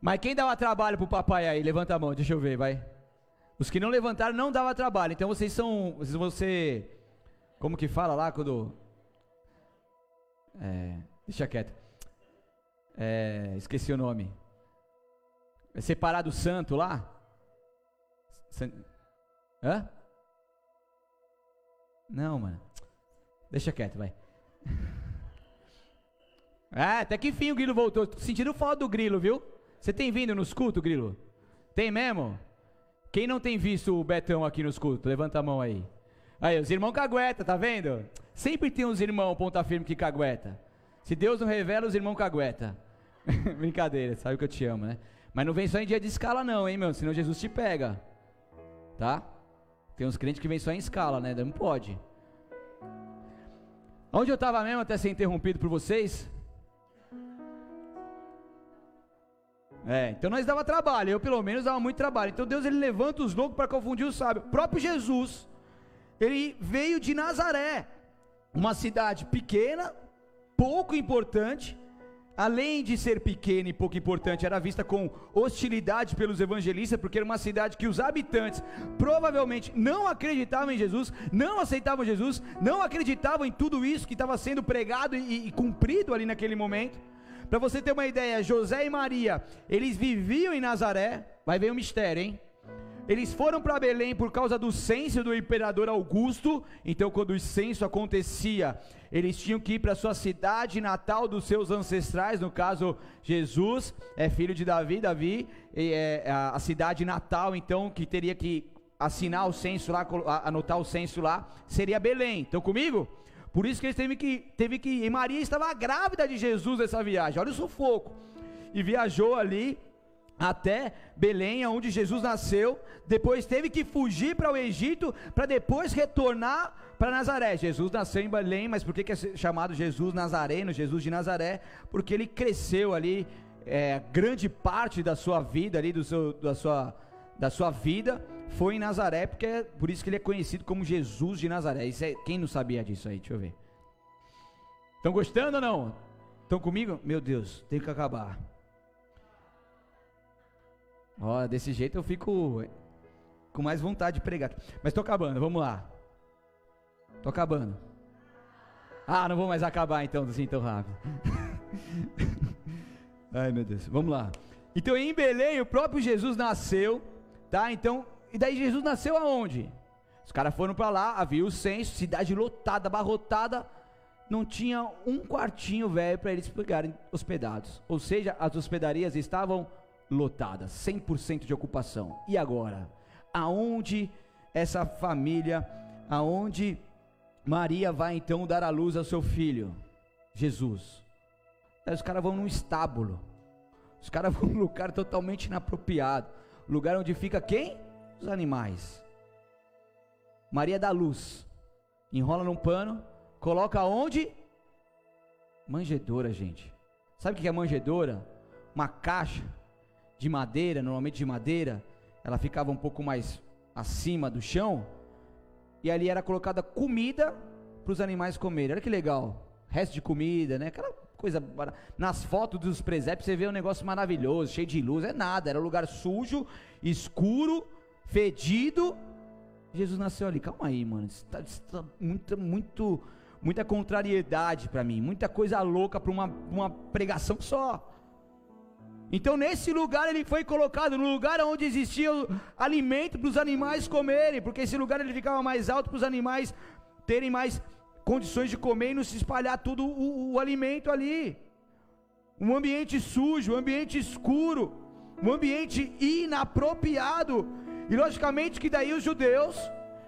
Mas quem dava trabalho pro papai aí? Levanta a mão, deixa eu ver, vai. Os que não levantaram não dava trabalho. Então vocês são. Você. Como que fala lá quando. É, deixa quieto. É, esqueci o nome. É separado santo lá? Hã? Não, mano. Deixa quieto, vai. Ah, até que enfim o Grilo voltou. Tô sentindo falta do Grilo, viu? Você tem vindo nos cultos, Grilo? Tem mesmo? Quem não tem visto o Betão aqui nos cultos? Levanta a mão aí. Aí, os irmãos cagueta, tá vendo? Sempre tem uns irmãos ponta firme que cagueta. Se Deus não revela, os irmãos cagueta. Brincadeira, sabe que eu te amo, né? Mas não vem só em dia de escala não, hein, meu? Senão Jesus te pega. Tá? Tem uns crentes que vêm só em escala, né? Não pode. Onde eu estava mesmo até ser interrompido por vocês? É, então nós dava trabalho, eu pelo menos dava muito trabalho. Então Deus ele levanta os loucos para confundir os sábios. O próprio Jesus, ele veio de Nazaré, uma cidade pequena, pouco importante, além de ser pequena e pouco importante, era vista com hostilidade pelos evangelistas, porque era uma cidade que os habitantes provavelmente não acreditavam em Jesus, não aceitavam Jesus, não acreditavam em tudo isso que estava sendo pregado e, e cumprido ali naquele momento. Para você ter uma ideia, José e Maria, eles viviam em Nazaré, vai ver um mistério, hein? Eles foram para Belém por causa do censo do imperador Augusto. Então, quando o censo acontecia, eles tinham que ir para sua cidade natal dos seus ancestrais. No caso, Jesus é filho de Davi. Davi é a cidade natal, então, que teria que assinar o censo lá, anotar o censo lá, seria Belém. Estão comigo? Por isso que eles teve que, teve que ir. E Maria estava grávida de Jesus nessa viagem. Olha o sufoco. E viajou ali até Belém, onde Jesus nasceu, depois teve que fugir para o Egito, para depois retornar para Nazaré. Jesus nasceu em Belém, mas por que, é chamado Jesus Nazareno, Jesus de Nazaré? Porque ele cresceu ali, é, grande parte da sua vida ali, do seu, da, sua, da sua vida, foi em Nazaré, porque é por isso que ele é conhecido como Jesus de Nazaré. Isso é, quem não sabia disso aí? Deixa eu ver. Estão gostando ou não? Estão comigo? Meu Deus, tem que acabar. Ó, desse jeito eu fico com mais vontade de pregar. Mas estou acabando, vamos lá. Estou acabando. Ah, não vou mais acabar então assim tão rápido. Ai meu Deus, vamos lá. Então em Belém o próprio Jesus nasceu, tá? Então, e daí Jesus nasceu aonde? Os caras foram para lá, havia o censo, cidade lotada, abarrotada, não tinha um quartinho velho para eles ficarem hospedados. Ou seja, as hospedarias estavam lotada, 100% de ocupação. E agora? Aonde essa família, aonde Maria vai então dar à luz ao seu filho? Jesus. Aí os caras vão num estábulo. Os caras vão num lugar totalmente inapropriado. Lugar onde fica quem? Os animais. Maria dá luz. Enrola num pano, coloca onde? Manjedora, gente. Sabe o que é manjedora? Uma caixa de madeira, normalmente de madeira, ela ficava um pouco mais acima do chão, e ali era colocada comida para os animais comerem. Olha que legal, resto de comida, né? Aquela coisa. Nas fotos dos presépios você vê um negócio maravilhoso, cheio de luz, é nada, era um lugar sujo, escuro, fedido. Jesus nasceu ali, calma aí, mano, está tá muito, muito, muita contrariedade para mim, muita coisa louca para uma, uma pregação só. Então, nesse lugar, ele foi colocado, no lugar onde existia alimento para os animais comerem, porque esse lugar ele ficava mais alto para os animais terem mais condições de comer e não se espalhar tudo o, o alimento ali. Um ambiente sujo, um ambiente escuro, um ambiente inapropriado. E logicamente que daí os judeus,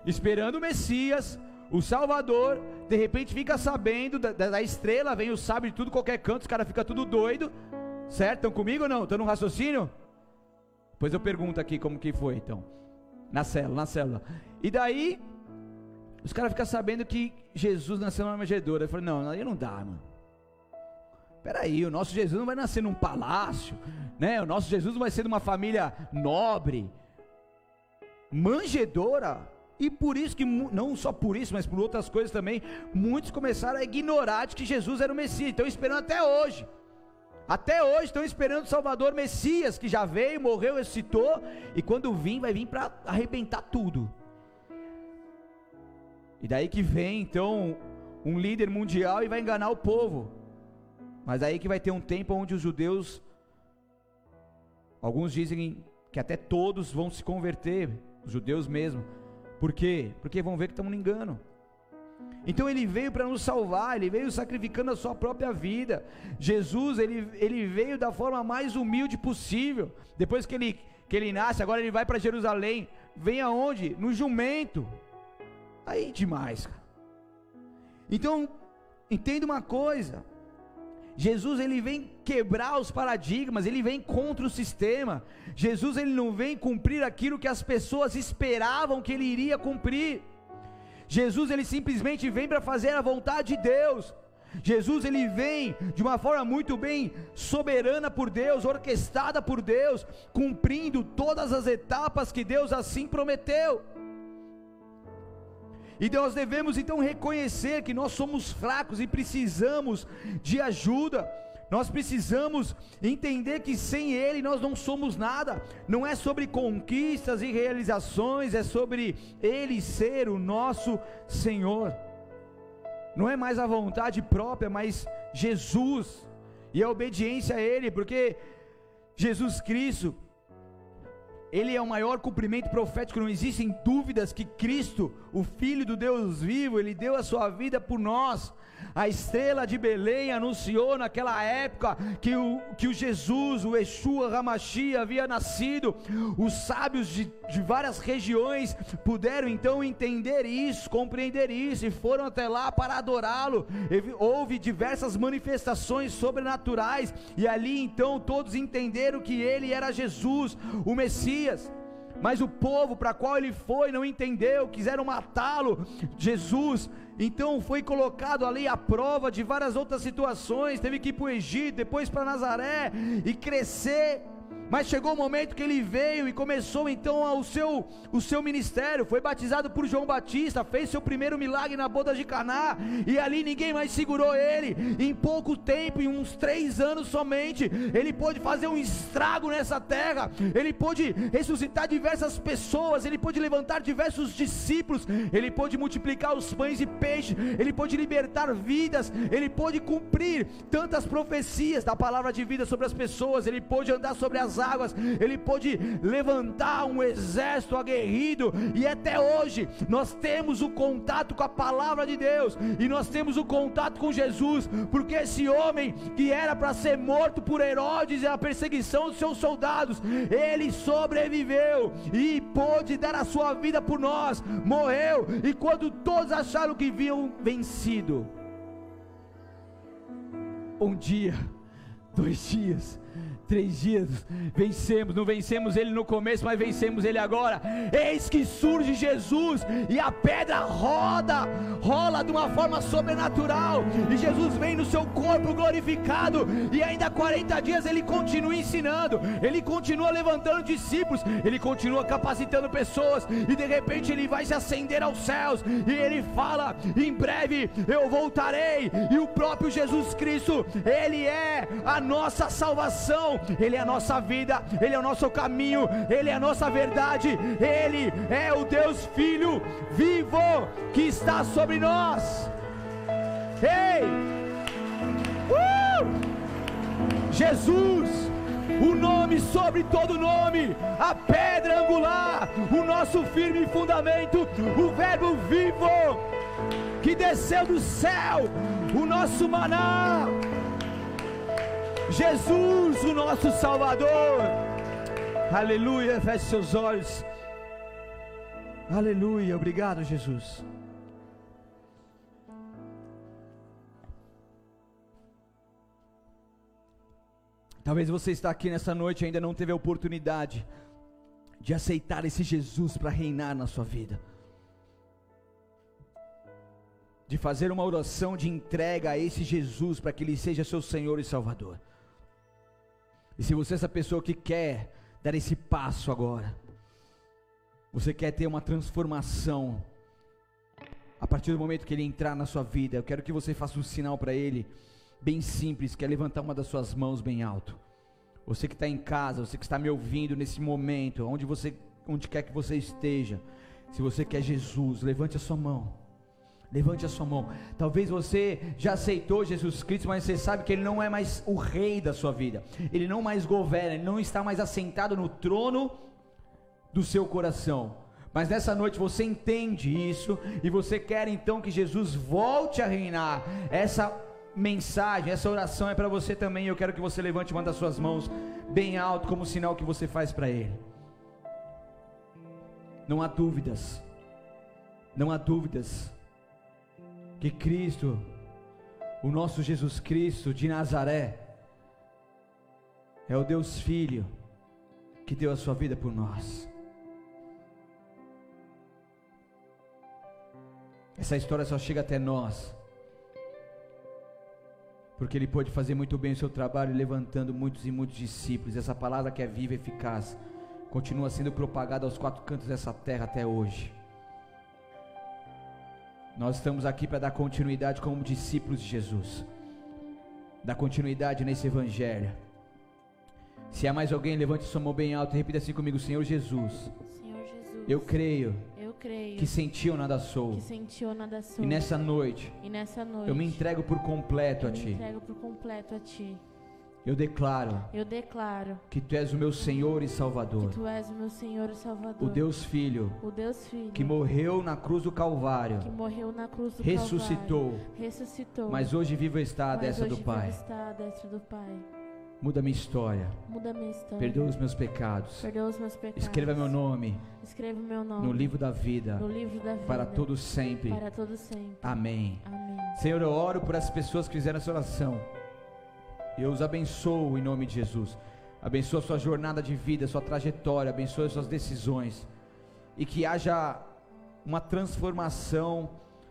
esperando o Messias, o Salvador, de repente fica sabendo da, da estrela, vem o sábio de tudo, qualquer canto, os caras ficam tudo doido Certo? Estão comigo ou não? Estão no raciocínio? Pois eu pergunto aqui como que foi então. Na célula, na célula. E daí, os caras ficam sabendo que Jesus nasceu numa manjedoura. Eu falei, não, aí não dá, mano. Peraí, o nosso Jesus não vai nascer num palácio, né? O nosso Jesus não vai ser de uma família nobre, manjedora. E por isso que, não só por isso, mas por outras coisas também, muitos começaram a ignorar de que Jesus era o Messias. Estão esperando até hoje. Até hoje estão esperando o Salvador Messias, que já veio, morreu, ressuscitou, e quando vir, vai vir para arrebentar tudo. E daí que vem então um líder mundial e vai enganar o povo. Mas aí que vai ter um tempo onde os judeus, alguns dizem que até todos vão se converter, os judeus mesmo. Por quê? Porque vão ver que estão no engano. Então ele veio para nos salvar, ele veio sacrificando a sua própria vida. Jesus, ele, ele veio da forma mais humilde possível. Depois que ele, que ele nasce, agora ele vai para Jerusalém. Vem aonde? No jumento. Aí demais, cara. Então, entenda uma coisa. Jesus ele vem quebrar os paradigmas, ele vem contra o sistema. Jesus ele não vem cumprir aquilo que as pessoas esperavam que ele iria cumprir. Jesus ele simplesmente vem para fazer a vontade de Deus. Jesus ele vem de uma forma muito bem soberana por Deus, orquestrada por Deus, cumprindo todas as etapas que Deus assim prometeu. E nós devemos então reconhecer que nós somos fracos e precisamos de ajuda. Nós precisamos entender que sem Ele nós não somos nada. Não é sobre conquistas e realizações, é sobre Ele ser o nosso Senhor. Não é mais a vontade própria, mas Jesus e a obediência a Ele, porque Jesus Cristo, Ele é o maior cumprimento profético, não existem dúvidas que Cristo, o Filho do Deus vivo, Ele deu a sua vida por nós a estrela de Belém anunciou naquela época que o, que o Jesus, o Yeshua Ramachia havia nascido. Os sábios de, de várias regiões puderam então entender isso, compreender isso e foram até lá para adorá-lo. Houve diversas manifestações sobrenaturais e ali então todos entenderam que ele era Jesus, o Messias. Mas o povo para qual ele foi não entendeu, quiseram matá-lo. Jesus então foi colocado ali à prova de várias outras situações. Teve que ir para o Egito, depois para Nazaré e crescer mas chegou o momento que ele veio e começou então o seu, o seu ministério. Foi batizado por João Batista, fez seu primeiro milagre na boda de Caná, e ali ninguém mais segurou ele. Em pouco tempo, em uns três anos somente, ele pôde fazer um estrago nessa terra. Ele pôde ressuscitar diversas pessoas, ele pôde levantar diversos discípulos, ele pôde multiplicar os pães e peixes, ele pôde libertar vidas, ele pôde cumprir tantas profecias da palavra de vida sobre as pessoas, ele pôde andar sobre as águas, ele pôde levantar um exército aguerrido, e até hoje nós temos o contato com a palavra de Deus, e nós temos o contato com Jesus, porque esse homem que era para ser morto por Herodes e a perseguição dos seus soldados, ele sobreviveu e pôde dar a sua vida por nós, morreu, e quando todos acharam que viam vencido, um dia, dois dias, três dias, vencemos, não vencemos ele no começo, mas vencemos ele agora. Eis que surge Jesus e a pedra roda, rola de uma forma sobrenatural, e Jesus vem no seu corpo glorificado, e ainda 40 dias ele continua ensinando, ele continua levantando discípulos, ele continua capacitando pessoas, e de repente ele vai se acender aos céus, e ele fala: em breve eu voltarei, e o próprio Jesus Cristo, ele é a nossa salvação, ele é a nossa vida, Ele é o nosso caminho, Ele é a nossa verdade, Ele é o Deus Filho vivo que está sobre nós. Ei! Uh! Jesus, o nome sobre todo nome, a pedra angular, o nosso firme fundamento, o Verbo vivo que desceu do céu, o nosso maná. Jesus, o nosso Salvador. Aleluia. Feche seus olhos. Aleluia. Obrigado, Jesus. Talvez você está aqui nessa noite e ainda não teve a oportunidade de aceitar esse Jesus para reinar na sua vida. De fazer uma oração de entrega a esse Jesus para que ele seja seu Senhor e Salvador. E se você é essa pessoa que quer dar esse passo agora, você quer ter uma transformação a partir do momento que ele entrar na sua vida, eu quero que você faça um sinal para ele bem simples, que é levantar uma das suas mãos bem alto. Você que está em casa, você que está me ouvindo nesse momento, onde você, onde quer que você esteja, se você quer Jesus, levante a sua mão. Levante a sua mão. Talvez você já aceitou Jesus Cristo, mas você sabe que Ele não é mais o rei da sua vida. Ele não mais governa, Ele não está mais assentado no trono do seu coração. Mas nessa noite você entende isso e você quer então que Jesus volte a reinar. Essa mensagem, essa oração é para você também. Eu quero que você levante uma das suas mãos bem alto, como sinal que você faz para Ele. Não há dúvidas, não há dúvidas que Cristo, o nosso Jesus Cristo de Nazaré, é o Deus Filho que deu a sua vida por nós. Essa história só chega até nós porque ele pode fazer muito bem o seu trabalho, levantando muitos e muitos discípulos. Essa palavra que é viva e eficaz continua sendo propagada aos quatro cantos dessa terra até hoje. Nós estamos aqui para dar continuidade como discípulos de Jesus, dar continuidade nesse evangelho. Se há mais alguém, levante sua mão bem alta e repita assim comigo: Senhor Jesus, Senhor Jesus, eu creio eu creio que sentiu nada sou. que sentiu nada sou. E nessa noite, E nessa noite eu me entrego por completo eu a me Ti. entrego por completo a Ti. Eu declaro Eu declaro que Tu és o meu Senhor e Salvador, que Tu és o meu Senhor e Salvador. o Deus Filho, o Deus Filho que morreu na cruz do Calvário, que morreu na cruz do ressuscitou, Calvário, ressuscitou. mas hoje vivo está à destra hoje do Pai. vive está à destra do Pai. Muda minha história, Muda minha história. perdoa os meus pecados, Perdoa os meus pecados. escreva meu nome Escreva meu nome no livro da vida, no livro da vida para todos sempre. para todos sempre. Amém. Amém. Senhor, eu oro por essas pessoas que fizeram essa oração. Eu os abençoo em nome de Jesus. Abençoa sua jornada de vida, sua trajetória, abençoa as suas decisões. E que haja uma transformação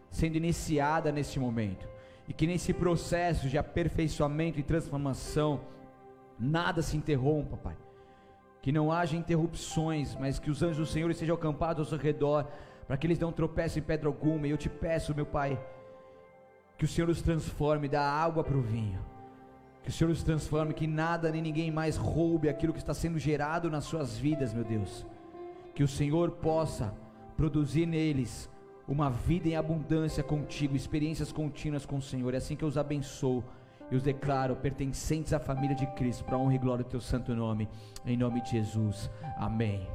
sendo iniciada neste momento. E que nesse processo de aperfeiçoamento e transformação, nada se interrompa, Pai. Que não haja interrupções, mas que os anjos do Senhor estejam acampados ao seu redor, para que eles não tropecem em pedra alguma. E eu te peço, meu Pai, que o Senhor os transforme da água para o vinho. Que o Senhor os transforme, que nada nem ninguém mais roube aquilo que está sendo gerado nas suas vidas, meu Deus. Que o Senhor possa produzir neles uma vida em abundância contigo, experiências contínuas com o Senhor. É assim que eu os abençoo e os declaro pertencentes à família de Cristo, para honra e glória do teu santo nome, em nome de Jesus. Amém.